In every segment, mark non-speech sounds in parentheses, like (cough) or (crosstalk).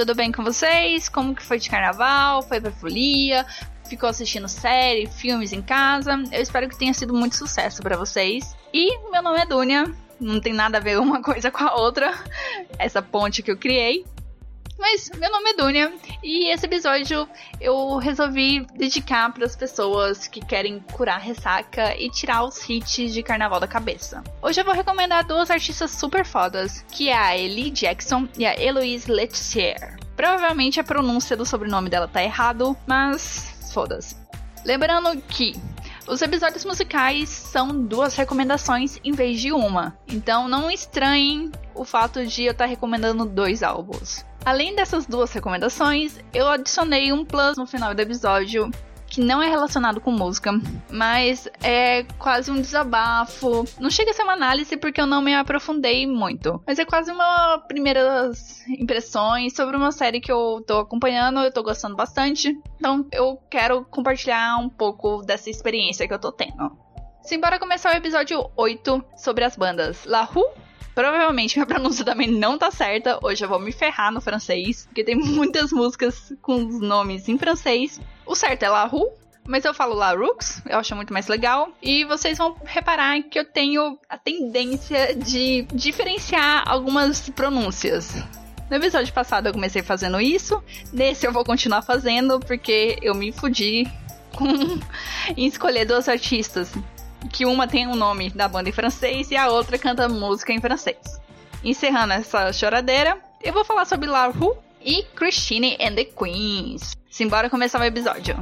tudo bem com vocês? Como que foi de carnaval? Foi pra folia? Ficou assistindo série, filmes em casa? Eu espero que tenha sido muito sucesso para vocês. E meu nome é Dunia, não tem nada a ver uma (laughs) coisa com a outra, essa ponte que eu criei. Mas meu nome é Dunia e esse episódio eu resolvi dedicar para as pessoas que querem curar ressaca e tirar os hits de carnaval da cabeça. Hoje eu vou recomendar duas artistas super fodas, que é a Ellie Jackson e a Eloise Letizier. Provavelmente a pronúncia do sobrenome dela tá errado, mas foda-se. Lembrando que os episódios musicais são duas recomendações em vez de uma, então não estranhem o fato de eu estar recomendando dois álbuns. Além dessas duas recomendações, eu adicionei um plus no final do episódio que não é relacionado com música, mas é quase um desabafo. Não chega a ser uma análise porque eu não me aprofundei muito, mas é quase uma primeiras impressões sobre uma série que eu tô acompanhando, eu tô gostando bastante. Então eu quero compartilhar um pouco dessa experiência que eu tô tendo. Simbora começar o episódio 8 sobre as bandas La Rue Provavelmente minha pronúncia também não tá certa. Hoje eu vou me ferrar no francês, porque tem muitas músicas com os nomes em francês. O certo é La Rue, mas eu falo La Rux, eu acho muito mais legal. E vocês vão reparar que eu tenho a tendência de diferenciar algumas pronúncias. No episódio passado eu comecei fazendo isso, nesse eu vou continuar fazendo porque eu me fudi com (laughs) em escolher duas artistas que uma tem o um nome da banda em francês e a outra canta música em francês. Encerrando essa choradeira, eu vou falar sobre La Rue e Christine and the Queens. Simbora começar o episódio.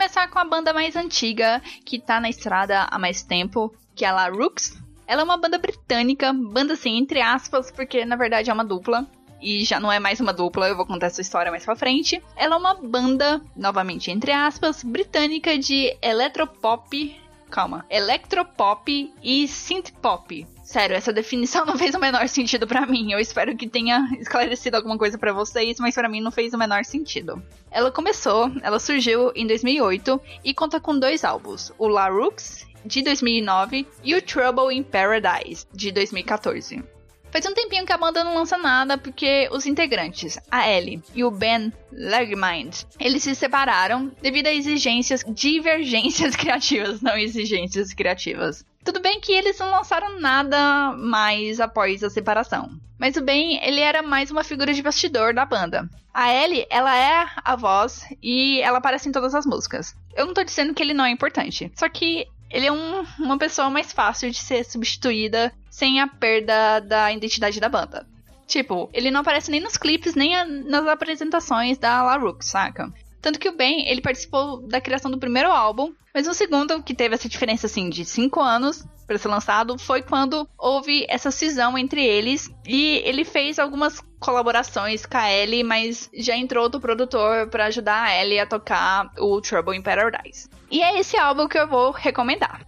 Começar com a banda mais antiga, que tá na estrada há mais tempo, que é a La Rooks. Ela é uma banda britânica, banda assim, entre aspas, porque na verdade é uma dupla. E já não é mais uma dupla, eu vou contar essa história mais pra frente. Ela é uma banda, novamente entre aspas, britânica de eletropop. Calma. Electropop e synthpop. Sério, essa definição (laughs) não fez o menor sentido para mim. Eu espero que tenha esclarecido alguma coisa para vocês, mas para mim não fez o menor sentido. Ela começou, ela surgiu em 2008 e conta com dois álbuns, o La Rooks de 2009 e o Trouble in Paradise de 2014. Faz um tempinho que a banda não lança nada porque os integrantes, a Ellie e o Ben Legmind, eles se separaram devido a exigências, divergências (laughs) criativas, não exigências criativas. Tudo bem que eles não lançaram nada mais após a separação. Mas o Ben, ele era mais uma figura de bastidor da banda. A Ellie, ela é a voz e ela aparece em todas as músicas. Eu não tô dizendo que ele não é importante, só que ele é um, uma pessoa mais fácil de ser substituída sem a perda da identidade da banda. Tipo, ele não aparece nem nos clipes, nem a, nas apresentações da La Rook, saca? Tanto que o Ben, ele participou da criação do primeiro álbum, mas o segundo, que teve essa diferença assim de 5 anos para ser lançado, foi quando houve essa cisão entre eles e ele fez algumas colaborações com a Ellie, mas já entrou outro produtor para ajudar a Ellie a tocar o Trouble in Paradise. E é esse álbum que eu vou recomendar.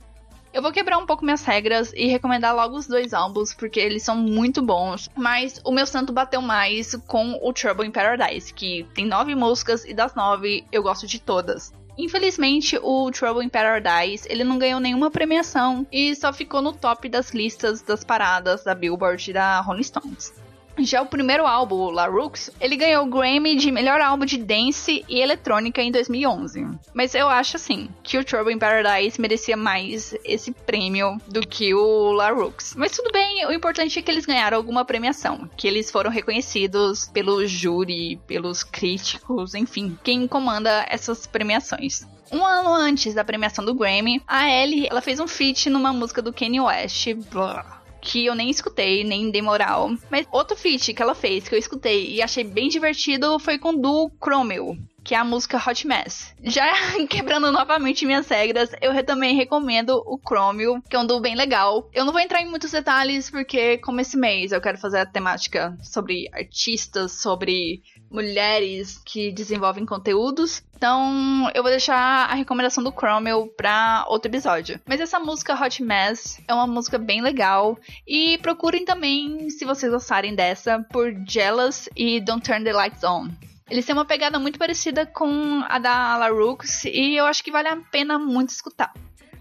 Eu vou quebrar um pouco minhas regras e recomendar logo os dois álbuns, porque eles são muito bons. Mas o meu santo bateu mais com o Trouble in Paradise, que tem nove músicas e das nove eu gosto de todas. Infelizmente, o Trouble in Paradise ele não ganhou nenhuma premiação e só ficou no top das listas das paradas da Billboard e da Rolling Stones. Já o primeiro álbum, La Rooks, ele ganhou o Grammy de melhor álbum de dance e eletrônica em 2011. Mas eu acho assim que o Trouble in Paradise merecia mais esse prêmio do que o La Rooks. Mas tudo bem, o importante é que eles ganharam alguma premiação, que eles foram reconhecidos pelo júri, pelos críticos, enfim, quem comanda essas premiações. Um ano antes da premiação do Grammy, a Ellie ela fez um feat numa música do Kanye West. Blá que eu nem escutei, nem dei moral. Mas outro feat que ela fez, que eu escutei e achei bem divertido, foi com Du Cromwell que é a música Hot Mess. Já (laughs) quebrando novamente minhas regras, eu também recomendo o Chromio, que é um duo bem legal. Eu não vou entrar em muitos detalhes, porque como esse mês eu quero fazer a temática sobre artistas, sobre mulheres que desenvolvem conteúdos. Então, eu vou deixar a recomendação do Chromio pra outro episódio. Mas essa música Hot Mess é uma música bem legal. E procurem também, se vocês gostarem dessa, por Jealous e Don't Turn the Lights On. Eles têm uma pegada muito parecida com a da LaRux e eu acho que vale a pena muito escutar.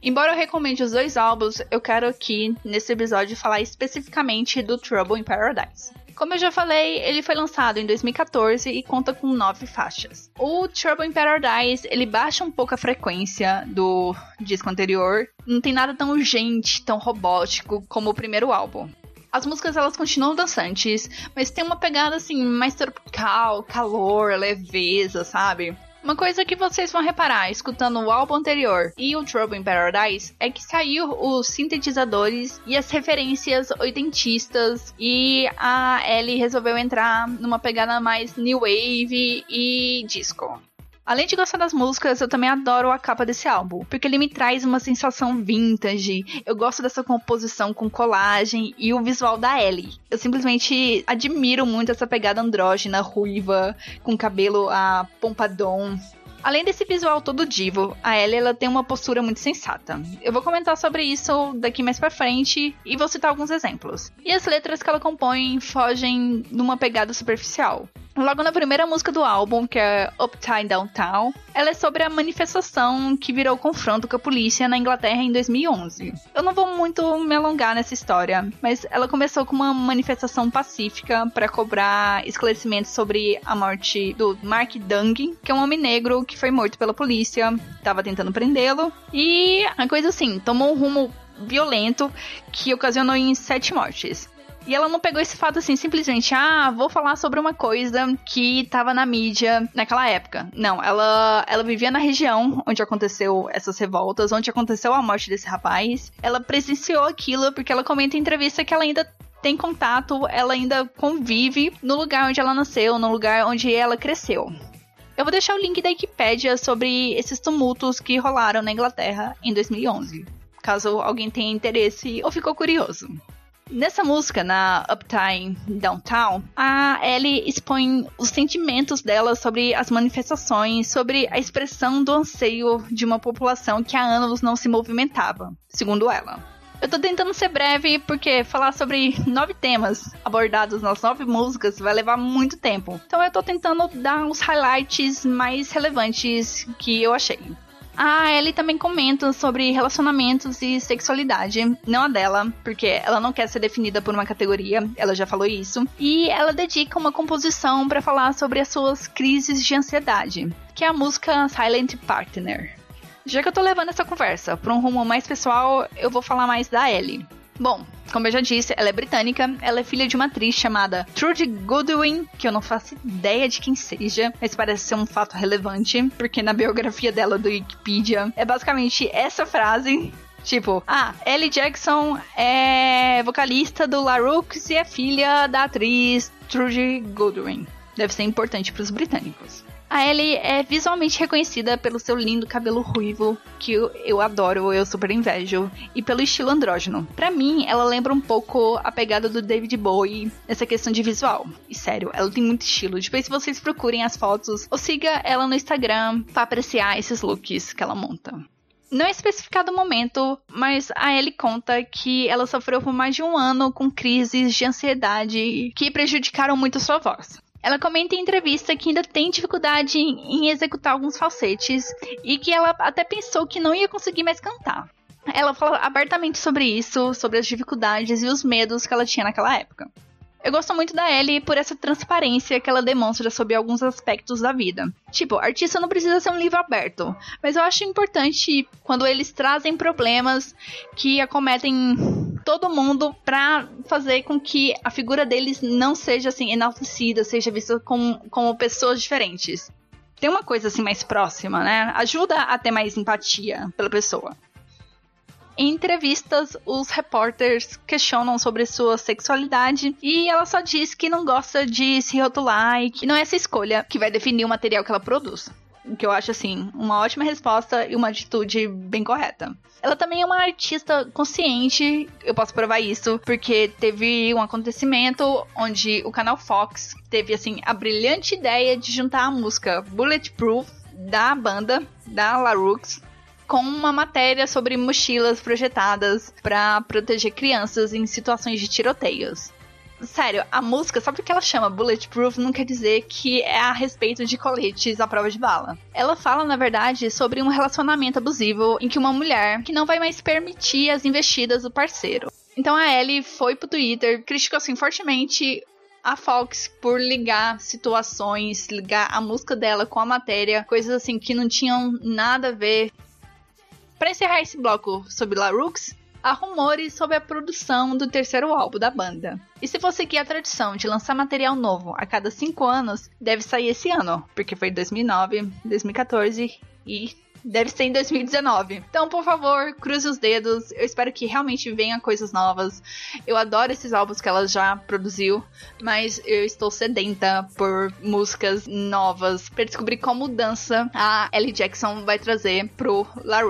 Embora eu recomende os dois álbuns, eu quero aqui nesse episódio falar especificamente do Trouble in Paradise. Como eu já falei, ele foi lançado em 2014 e conta com nove faixas. O Trouble in Paradise ele baixa um pouco a frequência do disco anterior, não tem nada tão urgente, tão robótico como o primeiro álbum. As músicas elas continuam dançantes, mas tem uma pegada assim mais tropical, calor, leveza, sabe? Uma coisa que vocês vão reparar escutando o álbum anterior e o Trouble in Paradise é que saiu os sintetizadores e as referências oitentistas e a Ellie resolveu entrar numa pegada mais new wave e disco. Além de gostar das músicas, eu também adoro a capa desse álbum, porque ele me traz uma sensação vintage. Eu gosto dessa composição com colagem e o visual da Ellie. Eu simplesmente admiro muito essa pegada andrógena, ruiva, com cabelo a pompadom. Além desse visual todo divo, a Ellie ela tem uma postura muito sensata. Eu vou comentar sobre isso daqui mais pra frente e vou citar alguns exemplos. E as letras que ela compõe fogem numa pegada superficial. Logo na primeira música do álbum, que é Uptime Downtown, ela é sobre a manifestação que virou confronto com a polícia na Inglaterra em 2011. Eu não vou muito me alongar nessa história, mas ela começou com uma manifestação pacífica para cobrar esclarecimentos sobre a morte do Mark Dung, que é um homem negro que foi morto pela polícia, estava tentando prendê-lo, e a coisa assim, tomou um rumo violento que ocasionou em sete mortes. E ela não pegou esse fato assim, simplesmente, ah, vou falar sobre uma coisa que tava na mídia naquela época. Não, ela, ela vivia na região onde aconteceu essas revoltas, onde aconteceu a morte desse rapaz. Ela presenciou aquilo porque ela comenta em entrevista que ela ainda tem contato, ela ainda convive no lugar onde ela nasceu, no lugar onde ela cresceu. Eu vou deixar o link da Wikipédia sobre esses tumultos que rolaram na Inglaterra em 2011, caso alguém tenha interesse ou ficou curioso. Nessa música, na Uptime Downtown, a Ellie expõe os sentimentos dela sobre as manifestações, sobre a expressão do anseio de uma população que há anos não se movimentava, segundo ela. Eu tô tentando ser breve porque falar sobre nove temas abordados nas nove músicas vai levar muito tempo. Então eu tô tentando dar os highlights mais relevantes que eu achei. A Ellie também comenta sobre relacionamentos e sexualidade, não a dela, porque ela não quer ser definida por uma categoria, ela já falou isso. E ela dedica uma composição para falar sobre as suas crises de ansiedade, que é a música Silent Partner. Já que eu tô levando essa conversa para um rumo mais pessoal, eu vou falar mais da Ellie. Bom, como eu já disse, ela é britânica, ela é filha de uma atriz chamada Trudy Goodwin, que eu não faço ideia de quem seja, mas parece ser um fato relevante, porque na biografia dela do Wikipedia é basicamente essa frase Tipo, ah, Ellie Jackson é vocalista do LaRux e é filha da atriz Trudy Goodwin. Deve ser importante para os britânicos. A Ellie é visualmente reconhecida pelo seu lindo cabelo ruivo, que eu, eu adoro, eu super invejo, e pelo estilo andrógeno. Para mim, ela lembra um pouco a pegada do David Bowie nessa questão de visual. E sério, ela tem muito estilo. Depois, se vocês procurem as fotos, ou siga ela no Instagram para apreciar esses looks que ela monta. Não é especificado o momento, mas a Ellie conta que ela sofreu por mais de um ano com crises de ansiedade que prejudicaram muito sua voz. Ela comenta em entrevista que ainda tem dificuldade em executar alguns falsetes e que ela até pensou que não ia conseguir mais cantar. Ela fala abertamente sobre isso, sobre as dificuldades e os medos que ela tinha naquela época. Eu gosto muito da Ellie por essa transparência que ela demonstra sobre alguns aspectos da vida. Tipo, artista não precisa ser um livro aberto, mas eu acho importante quando eles trazem problemas que acometem todo mundo para fazer com que a figura deles não seja assim enaltecida, seja vista como, como pessoas diferentes. Tem uma coisa assim mais próxima, né? Ajuda a ter mais empatia pela pessoa. Em entrevistas, os repórteres questionam sobre sua sexualidade e ela só diz que não gosta de se rotular e que não é essa escolha que vai definir o material que ela produz que eu acho assim, uma ótima resposta e uma atitude bem correta. Ela também é uma artista consciente, eu posso provar isso, porque teve um acontecimento onde o canal Fox teve assim a brilhante ideia de juntar a música Bulletproof da banda da LaRux com uma matéria sobre mochilas projetadas para proteger crianças em situações de tiroteios sério, a música, só porque ela chama Bulletproof, não quer dizer que é a respeito de coletes à prova de bala. Ela fala, na verdade, sobre um relacionamento abusivo em que uma mulher que não vai mais permitir as investidas do parceiro. Então a Ellie foi pro Twitter, criticou assim fortemente a Fox por ligar situações, ligar a música dela com a matéria, coisas assim que não tinham nada a ver. Para encerrar esse bloco sobre La Rooks, há rumores sobre a produção do terceiro álbum da banda. E se você quer a tradição de lançar material novo a cada 5 anos, deve sair esse ano, porque foi 2009, 2014 e deve ser em 2019. Então, por favor, cruze os dedos. Eu espero que realmente venham coisas novas. Eu adoro esses álbuns que ela já produziu, mas eu estou sedenta por músicas novas para descobrir qual mudança a Ellie Jackson vai trazer pro La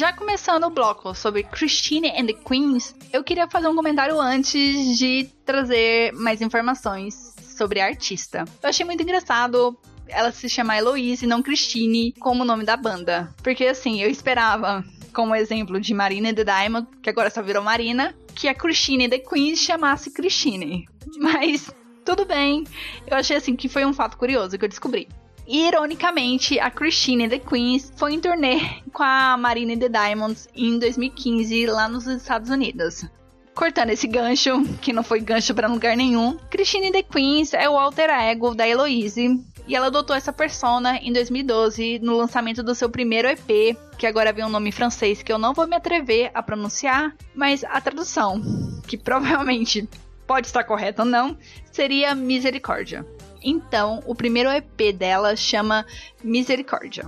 Já começando o bloco sobre Christine and the Queens, eu queria fazer um comentário antes de trazer mais informações sobre a artista. Eu achei muito engraçado ela se chamar Eloise e não Christine como o nome da banda. Porque assim, eu esperava, como exemplo de Marina the Diamond, que agora só virou Marina, que a Christine the Queens chamasse Christine. Mas tudo bem. Eu achei assim que foi um fato curioso que eu descobri. Ironicamente, a Christine The Queens foi em turnê (laughs) com a Marina The Diamonds em 2015 lá nos Estados Unidos. Cortando esse gancho, que não foi gancho para lugar nenhum, Christine The Queens é o alter ego da Heloise e ela adotou essa persona em 2012 no lançamento do seu primeiro EP, que agora vem um nome francês que eu não vou me atrever a pronunciar, mas a tradução, que provavelmente pode estar correta ou não, seria Misericórdia. Então, o primeiro EP dela chama Misericórdia.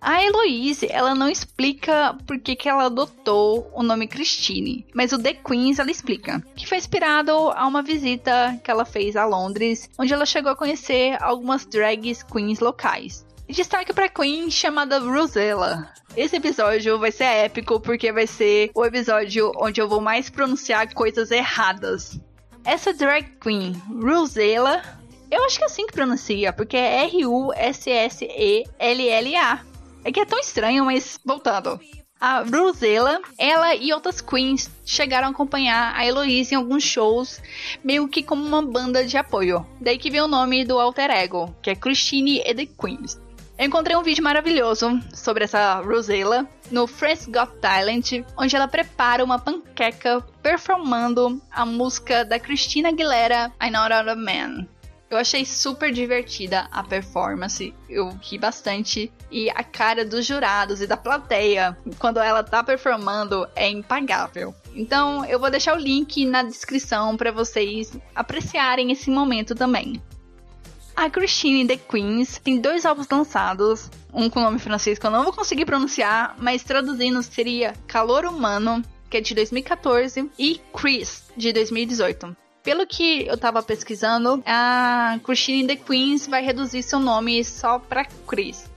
A Heloise, ela não explica por que, que ela adotou o nome Christine, mas o The Queens ela explica, que foi inspirado a uma visita que ela fez a Londres, onde ela chegou a conhecer algumas drags queens locais. Destaque para Queen chamada Rosella. Esse episódio vai ser épico porque vai ser o episódio onde eu vou mais pronunciar coisas erradas. Essa drag queen, Rosella, eu acho que é assim que pronuncia, porque é R-U-S-S-E-L-L-A. É que é tão estranho, mas voltando. A Rosella, ela e outras queens chegaram a acompanhar a Heloise em alguns shows, meio que como uma banda de apoio. Daí que vem o nome do alter ego, que é Christine e the Queens. Eu encontrei um vídeo maravilhoso sobre essa Rosella no France Got Talent, onde ela prepara uma panqueca performando a música da Christina Aguilera, I Not Out of Man. Eu achei super divertida a performance, eu ri bastante e a cara dos jurados e da plateia quando ela tá performando é impagável. Então eu vou deixar o link na descrição para vocês apreciarem esse momento também. A Christine The Queens tem dois álbuns lançados, um com nome francês que eu não vou conseguir pronunciar, mas traduzindo seria Calor Humano, que é de 2014, e Chris, de 2018. Pelo que eu tava pesquisando, a Christine The Queens vai reduzir seu nome só pra Chris.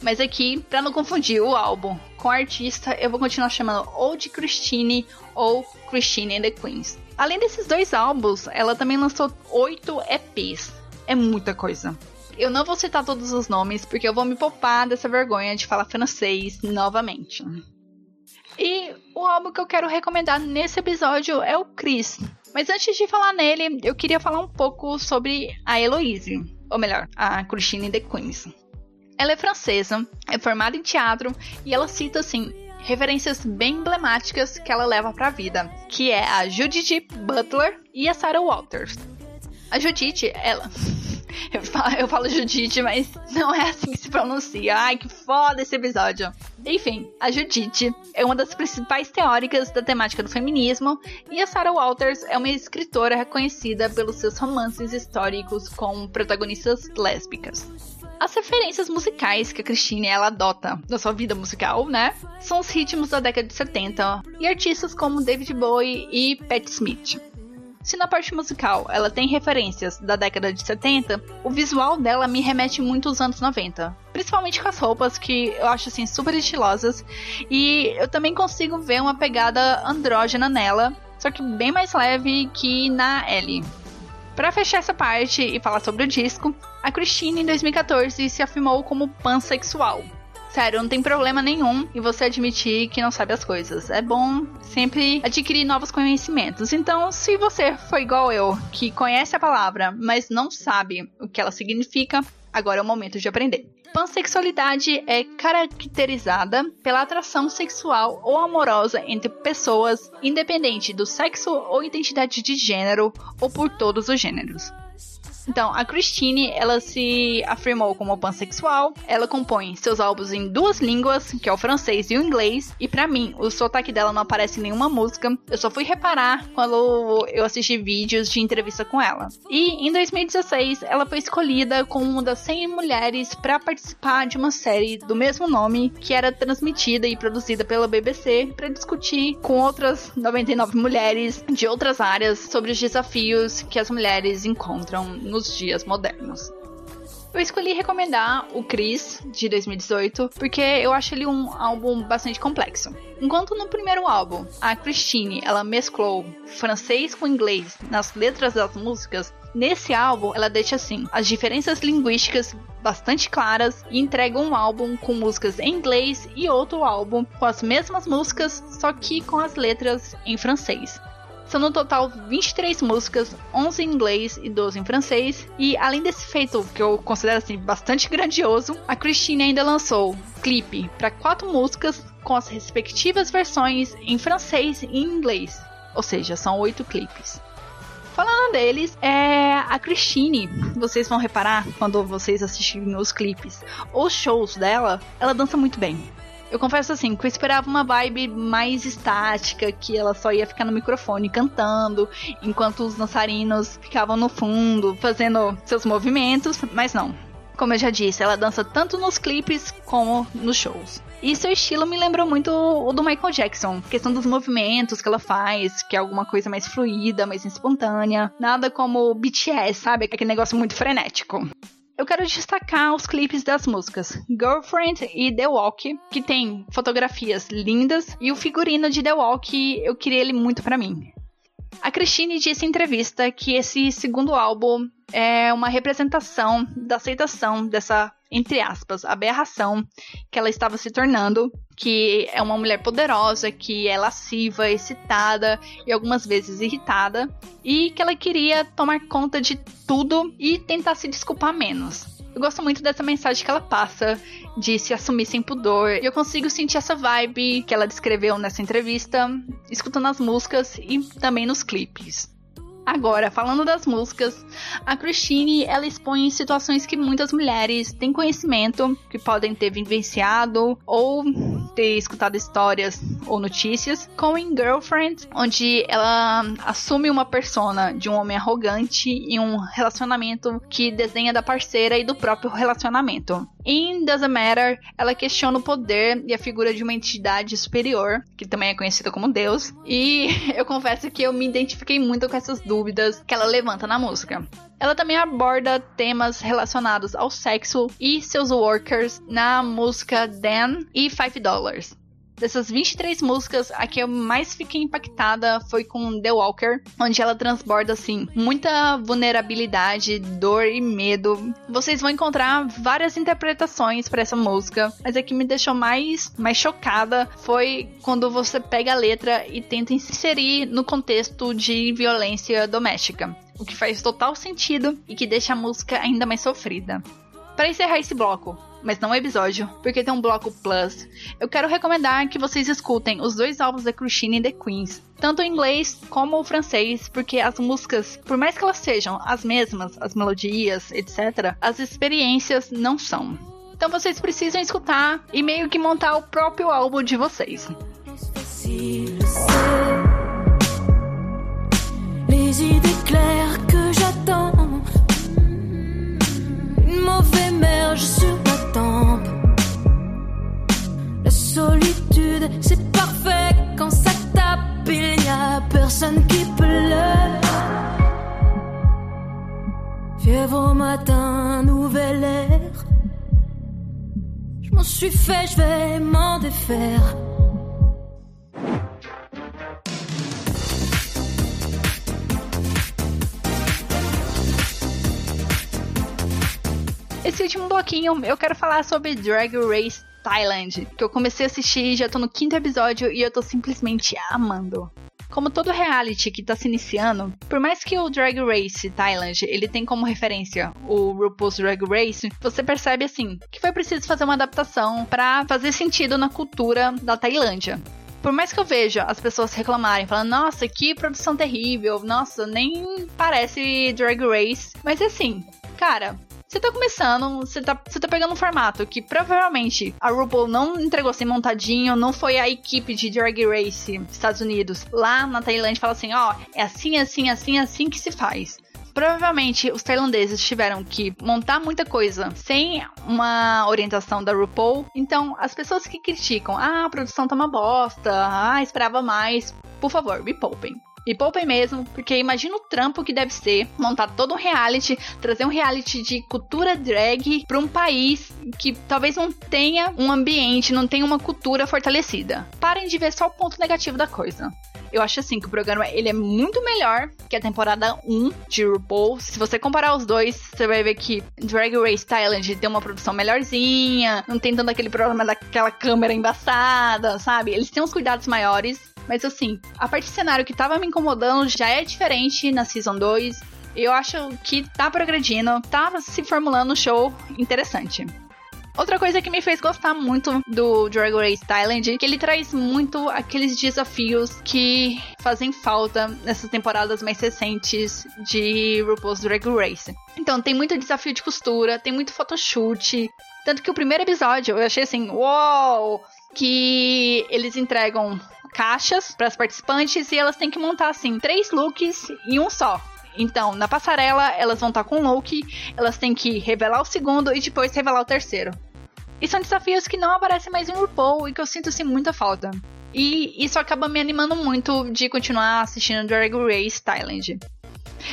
Mas aqui, para não confundir o álbum com o artista, eu vou continuar chamando ou de Christine ou Christine The Queens. Além desses dois álbuns, ela também lançou oito EPs, é muita coisa. Eu não vou citar todos os nomes, porque eu vou me poupar dessa vergonha de falar francês novamente. E o álbum que eu quero recomendar nesse episódio é o Chris. Mas antes de falar nele, eu queria falar um pouco sobre a Heloise, ou melhor, a Christine de Queens. Ela é francesa, é formada em teatro e ela cita assim referências bem emblemáticas que ela leva para a vida, que é a Judith Butler e a Sarah Walters. A Judith, ela (laughs) eu falo, eu falo Judite, mas não é assim que se pronuncia. Ai, que foda esse episódio. Enfim, a Judite é uma das principais teóricas da temática do feminismo e a Sarah Walters é uma escritora reconhecida pelos seus romances históricos com protagonistas lésbicas. As referências musicais que a Christine ela adota na sua vida musical, né? São os ritmos da década de 70 e artistas como David Bowie e Pat Smith. Se na parte musical ela tem referências da década de 70, o visual dela me remete muito aos anos 90. Principalmente com as roupas que eu acho assim super estilosas. E eu também consigo ver uma pegada andrógena nela, só que bem mais leve que na Ellie. Para fechar essa parte e falar sobre o disco, a Christine em 2014 se afirmou como pansexual. Sério, não tem problema nenhum em você admitir que não sabe as coisas. É bom sempre adquirir novos conhecimentos. Então, se você foi igual eu, que conhece a palavra, mas não sabe o que ela significa, agora é o momento de aprender. Pansexualidade é caracterizada pela atração sexual ou amorosa entre pessoas, independente do sexo ou identidade de gênero, ou por todos os gêneros. Então, a Christine, ela se afirmou como pansexual. Ela compõe seus álbuns em duas línguas, que é o francês e o inglês. E para mim, o sotaque dela não aparece em nenhuma música. Eu só fui reparar quando eu assisti vídeos de entrevista com ela. E em 2016, ela foi escolhida como uma das 100 mulheres para participar de uma série do mesmo nome que era transmitida e produzida pela BBC para discutir com outras 99 mulheres de outras áreas sobre os desafios que as mulheres encontram nos dias modernos. Eu escolhi recomendar o Chris, de 2018, porque eu acho ele um álbum bastante complexo. Enquanto no primeiro álbum, a Christine, ela mesclou francês com inglês nas letras das músicas, nesse álbum ela deixa assim, as diferenças linguísticas bastante claras e entrega um álbum com músicas em inglês e outro álbum com as mesmas músicas, só que com as letras em francês. São no total 23 músicas, 11 em inglês e 12 em francês. E além desse feito, que eu considero assim bastante (laughs) grandioso, a Christine ainda lançou clipe para quatro músicas com as respectivas versões em francês e em inglês. Ou seja, são oito clipes. Falando deles, é a Christine. Vocês vão reparar quando vocês assistirem os clipes, os shows dela, ela dança muito bem. Eu confesso assim, que eu esperava uma vibe mais estática, que ela só ia ficar no microfone cantando, enquanto os dançarinos ficavam no fundo fazendo seus movimentos, mas não. Como eu já disse, ela dança tanto nos clipes como nos shows. E seu estilo me lembrou muito o do Michael Jackson. Questão dos movimentos que ela faz, que é alguma coisa mais fluida, mais espontânea. Nada como BTS, sabe? Aquele negócio muito frenético eu quero destacar os clipes das músicas Girlfriend e The Walk, que tem fotografias lindas, e o figurino de The Walk, eu queria ele muito para mim. A Christine disse em entrevista que esse segundo álbum é uma representação da aceitação dessa, entre aspas, aberração que ela estava se tornando, que é uma mulher poderosa, que é lasciva, excitada e algumas vezes irritada, e que ela queria tomar conta de tudo e tentar se desculpar menos. Eu gosto muito dessa mensagem que ela passa de se assumir sem pudor. E eu consigo sentir essa vibe que ela descreveu nessa entrevista, escutando as músicas e também nos clipes. Agora, falando das músicas, a Christine ela expõe situações que muitas mulheres têm conhecimento, que podem ter vivenciado ou ter escutado histórias ou notícias, como em Girlfriend, onde ela assume uma persona de um homem arrogante em um relacionamento que desenha da parceira e do próprio relacionamento. Em Doesn't Matter, ela questiona o poder e a figura de uma entidade superior, que também é conhecida como Deus, e (laughs) eu confesso que eu me identifiquei muito com essas dúvidas que ela levanta na música. Ela também aborda temas relacionados ao sexo e seus workers na música Dan e 5 Dollars. Dessas 23 músicas, a que eu mais fiquei impactada foi com The Walker, onde ela transborda assim muita vulnerabilidade, dor e medo. Vocês vão encontrar várias interpretações para essa música, mas a que me deixou mais mais chocada foi quando você pega a letra e tenta inserir no contexto de violência doméstica, o que faz total sentido e que deixa a música ainda mais sofrida. Para encerrar esse bloco, mas não o episódio, porque tem um bloco plus, eu quero recomendar que vocês escutem os dois álbuns da Christine e The Queens, tanto o inglês como o francês, porque as músicas, por mais que elas sejam as mesmas, as melodias, etc., as experiências não são. Então vocês precisam escutar e meio que montar o próprio álbum de vocês. Les idées claires que j'attends Une mauvaise merge sur Il n'y a personne qui pleure Fièvre au matin, nouvel air Je m'en suis fait, je vais m'en défaire. Esse último bloquinho eu quero falar sobre Drag Race Thailand, que eu comecei a assistir, já tô no quinto episódio e eu tô simplesmente amando. Como todo reality que tá se iniciando, por mais que o Drag Race Thailand ele tem como referência o RuPaul's Drag Race, você percebe assim que foi preciso fazer uma adaptação para fazer sentido na cultura da Tailândia. Por mais que eu veja as pessoas reclamarem, falando, nossa, que produção terrível, nossa, nem parece Drag Race, mas assim, cara, você tá começando, você tá, você tá pegando um formato que provavelmente a RuPaul não entregou assim montadinho, não foi a equipe de Drag Race Estados Unidos lá na Tailândia fala assim, ó, oh, é assim, assim, assim, assim que se faz. Provavelmente os tailandeses tiveram que montar muita coisa sem uma orientação da RuPaul. Então, as pessoas que criticam, ah, a produção tá uma bosta, ah, esperava mais, por favor, me poupem. E poupem mesmo, porque imagina o trampo que deve ser montar todo um reality, trazer um reality de cultura drag para um país que talvez não tenha um ambiente, não tenha uma cultura fortalecida. Parem de ver só o ponto negativo da coisa. Eu acho assim que o programa ele é muito melhor que a temporada 1 de RuPaul. Se você comparar os dois, você vai ver que Drag Race Thailand tem uma produção melhorzinha, não tem tanto aquele problema daquela câmera embaçada, sabe? Eles têm uns cuidados maiores. Mas assim, a parte de cenário que tava me incomodando já é diferente na Season 2. Eu acho que tá progredindo, tá se formulando um show interessante. Outra coisa que me fez gostar muito do Drag Race Thailand é que ele traz muito aqueles desafios que fazem falta nessas temporadas mais recentes de RuPaul's Drag Race. Então, tem muito desafio de costura, tem muito photoshoot. Tanto que o primeiro episódio eu achei assim, uou! Que eles entregam caixas para as participantes e elas têm que montar assim três looks em um só. Então, na passarela, elas vão estar tá com um look, elas têm que revelar o segundo e depois revelar o terceiro. E são desafios que não aparecem mais em RuPaul e que eu sinto assim muita falta. E isso acaba me animando muito de continuar assistindo Drag Race Thailand.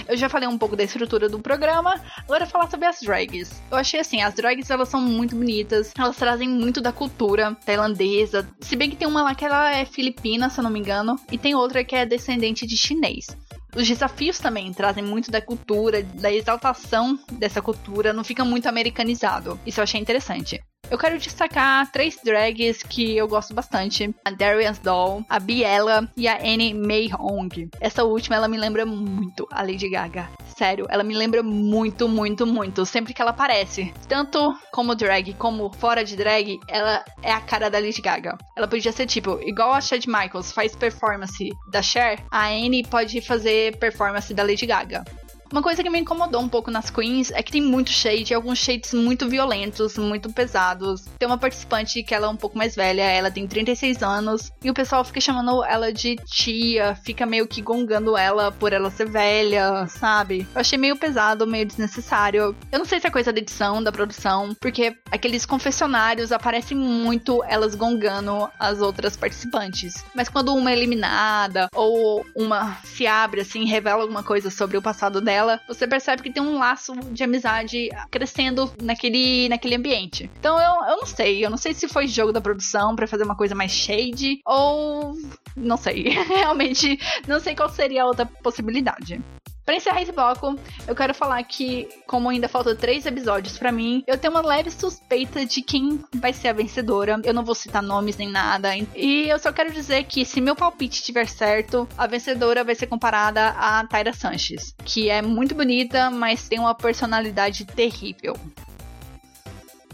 Eu já falei um pouco da estrutura do programa, agora falar sobre as drags. Eu achei assim, as drags elas são muito bonitas, elas trazem muito da cultura tailandesa, se bem que tem uma lá que ela é filipina, se eu não me engano, e tem outra que é descendente de chinês. Os desafios também trazem muito da cultura, da exaltação dessa cultura, não fica muito americanizado. Isso eu achei interessante. Eu quero destacar três drags que eu gosto bastante: a Darius Doll, a Biela e a Annie May Hong. Essa última ela me lembra muito a Lady Gaga. Sério, ela me lembra muito, muito, muito. Sempre que ela aparece, tanto como drag como fora de drag, ela é a cara da Lady Gaga. Ela podia ser tipo, igual a Chad Michaels faz performance da Cher, a Annie pode fazer performance da Lady Gaga. Uma coisa que me incomodou um pouco nas queens é que tem muito shade, alguns shades muito violentos, muito pesados. Tem uma participante que ela é um pouco mais velha, ela tem 36 anos, e o pessoal fica chamando ela de tia, fica meio que gongando ela por ela ser velha, sabe? Eu achei meio pesado, meio desnecessário. Eu não sei se é coisa da edição, da produção, porque aqueles confessionários aparecem muito elas gongando as outras participantes. Mas quando uma é eliminada ou uma se abre assim, revela alguma coisa sobre o passado dela, dela, você percebe que tem um laço de amizade crescendo naquele, naquele ambiente. Então eu, eu não sei, eu não sei se foi jogo da produção para fazer uma coisa mais shade ou não sei. (laughs) Realmente não sei qual seria a outra possibilidade. Para encerrar esse bloco, eu quero falar que, como ainda faltam três episódios para mim, eu tenho uma leve suspeita de quem vai ser a vencedora. Eu não vou citar nomes nem nada. E eu só quero dizer que, se meu palpite estiver certo, a vencedora vai ser comparada a Tyra Sanches, que é muito bonita, mas tem uma personalidade terrível.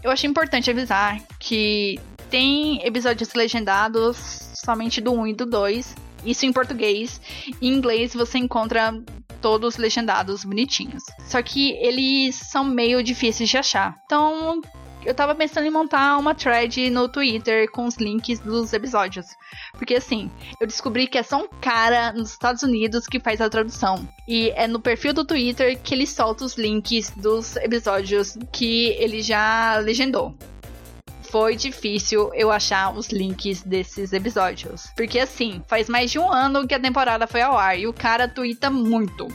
Eu achei importante avisar que tem episódios legendados somente do 1 e do 2. Isso em português. Em inglês você encontra todos legendados bonitinhos. Só que eles são meio difíceis de achar. Então, eu tava pensando em montar uma thread no Twitter com os links dos episódios. Porque assim, eu descobri que é só um cara nos Estados Unidos que faz a tradução. E é no perfil do Twitter que ele solta os links dos episódios que ele já legendou foi difícil eu achar os links desses episódios. Porque assim, faz mais de um ano que a temporada foi ao ar e o cara twitta muito.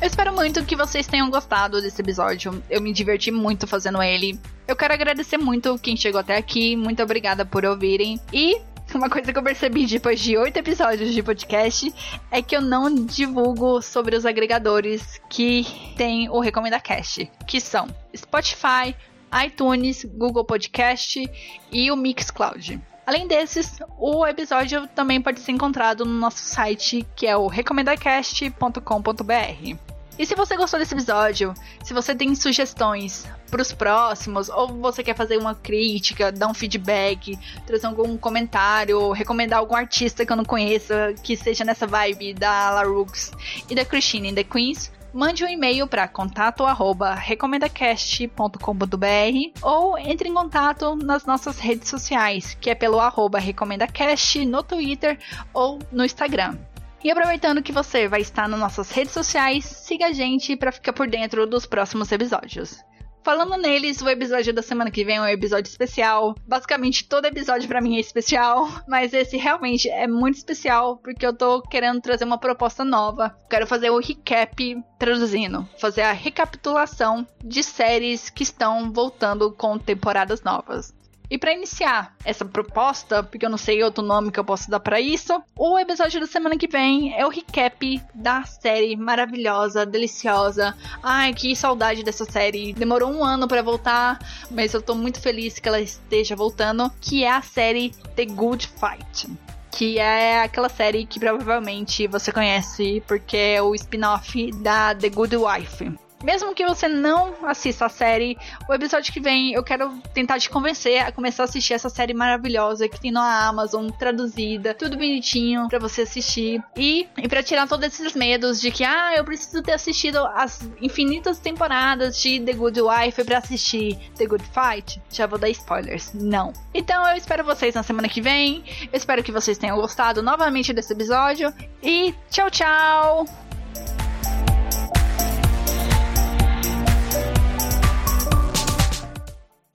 Eu espero muito que vocês tenham gostado desse episódio. Eu me diverti muito fazendo ele. Eu quero agradecer muito quem chegou até aqui. Muito obrigada por ouvirem. E (laughs) uma coisa que eu percebi depois de oito episódios de podcast é que eu não divulgo sobre os agregadores que tem o Recomenda Cast, que são Spotify, iTunes, Google Podcast e o Mixcloud. Além desses, o episódio também pode ser encontrado no nosso site, que é o recomendacast.com.br. E se você gostou desse episódio, se você tem sugestões para os próximos, ou você quer fazer uma crítica, dar um feedback, trazer algum comentário, recomendar algum artista que eu não conheça, que seja nessa vibe da Larux e da Christine The Queens, mande um e-mail para contato@recomendacast.com.br ou entre em contato nas nossas redes sociais, que é pelo arroba recomendacast no Twitter ou no Instagram. E aproveitando que você vai estar nas nossas redes sociais, siga a gente para ficar por dentro dos próximos episódios. Falando neles, o episódio da semana que vem é um episódio especial. Basicamente, todo episódio para mim é especial, (laughs) mas esse realmente é muito especial porque eu tô querendo trazer uma proposta nova. Quero fazer o recap traduzindo, fazer a recapitulação de séries que estão voltando com temporadas novas. E para iniciar essa proposta, porque eu não sei outro nome que eu posso dar para isso, o episódio da semana que vem é o recap da série maravilhosa, deliciosa. Ai, que saudade dessa série. Demorou um ano para voltar, mas eu tô muito feliz que ela esteja voltando, que é a série The Good Fight que é aquela série que provavelmente você conhece porque é o spin-off da The Good Wife. Mesmo que você não assista a série, o episódio que vem eu quero tentar te convencer a começar a assistir essa série maravilhosa que tem na Amazon, traduzida, tudo bonitinho para você assistir. E, e para tirar todos esses medos de que, ah, eu preciso ter assistido as infinitas temporadas de The Good Wife para assistir The Good Fight, já vou dar spoilers. Não. Então eu espero vocês na semana que vem. Eu espero que vocês tenham gostado novamente desse episódio. E tchau, tchau!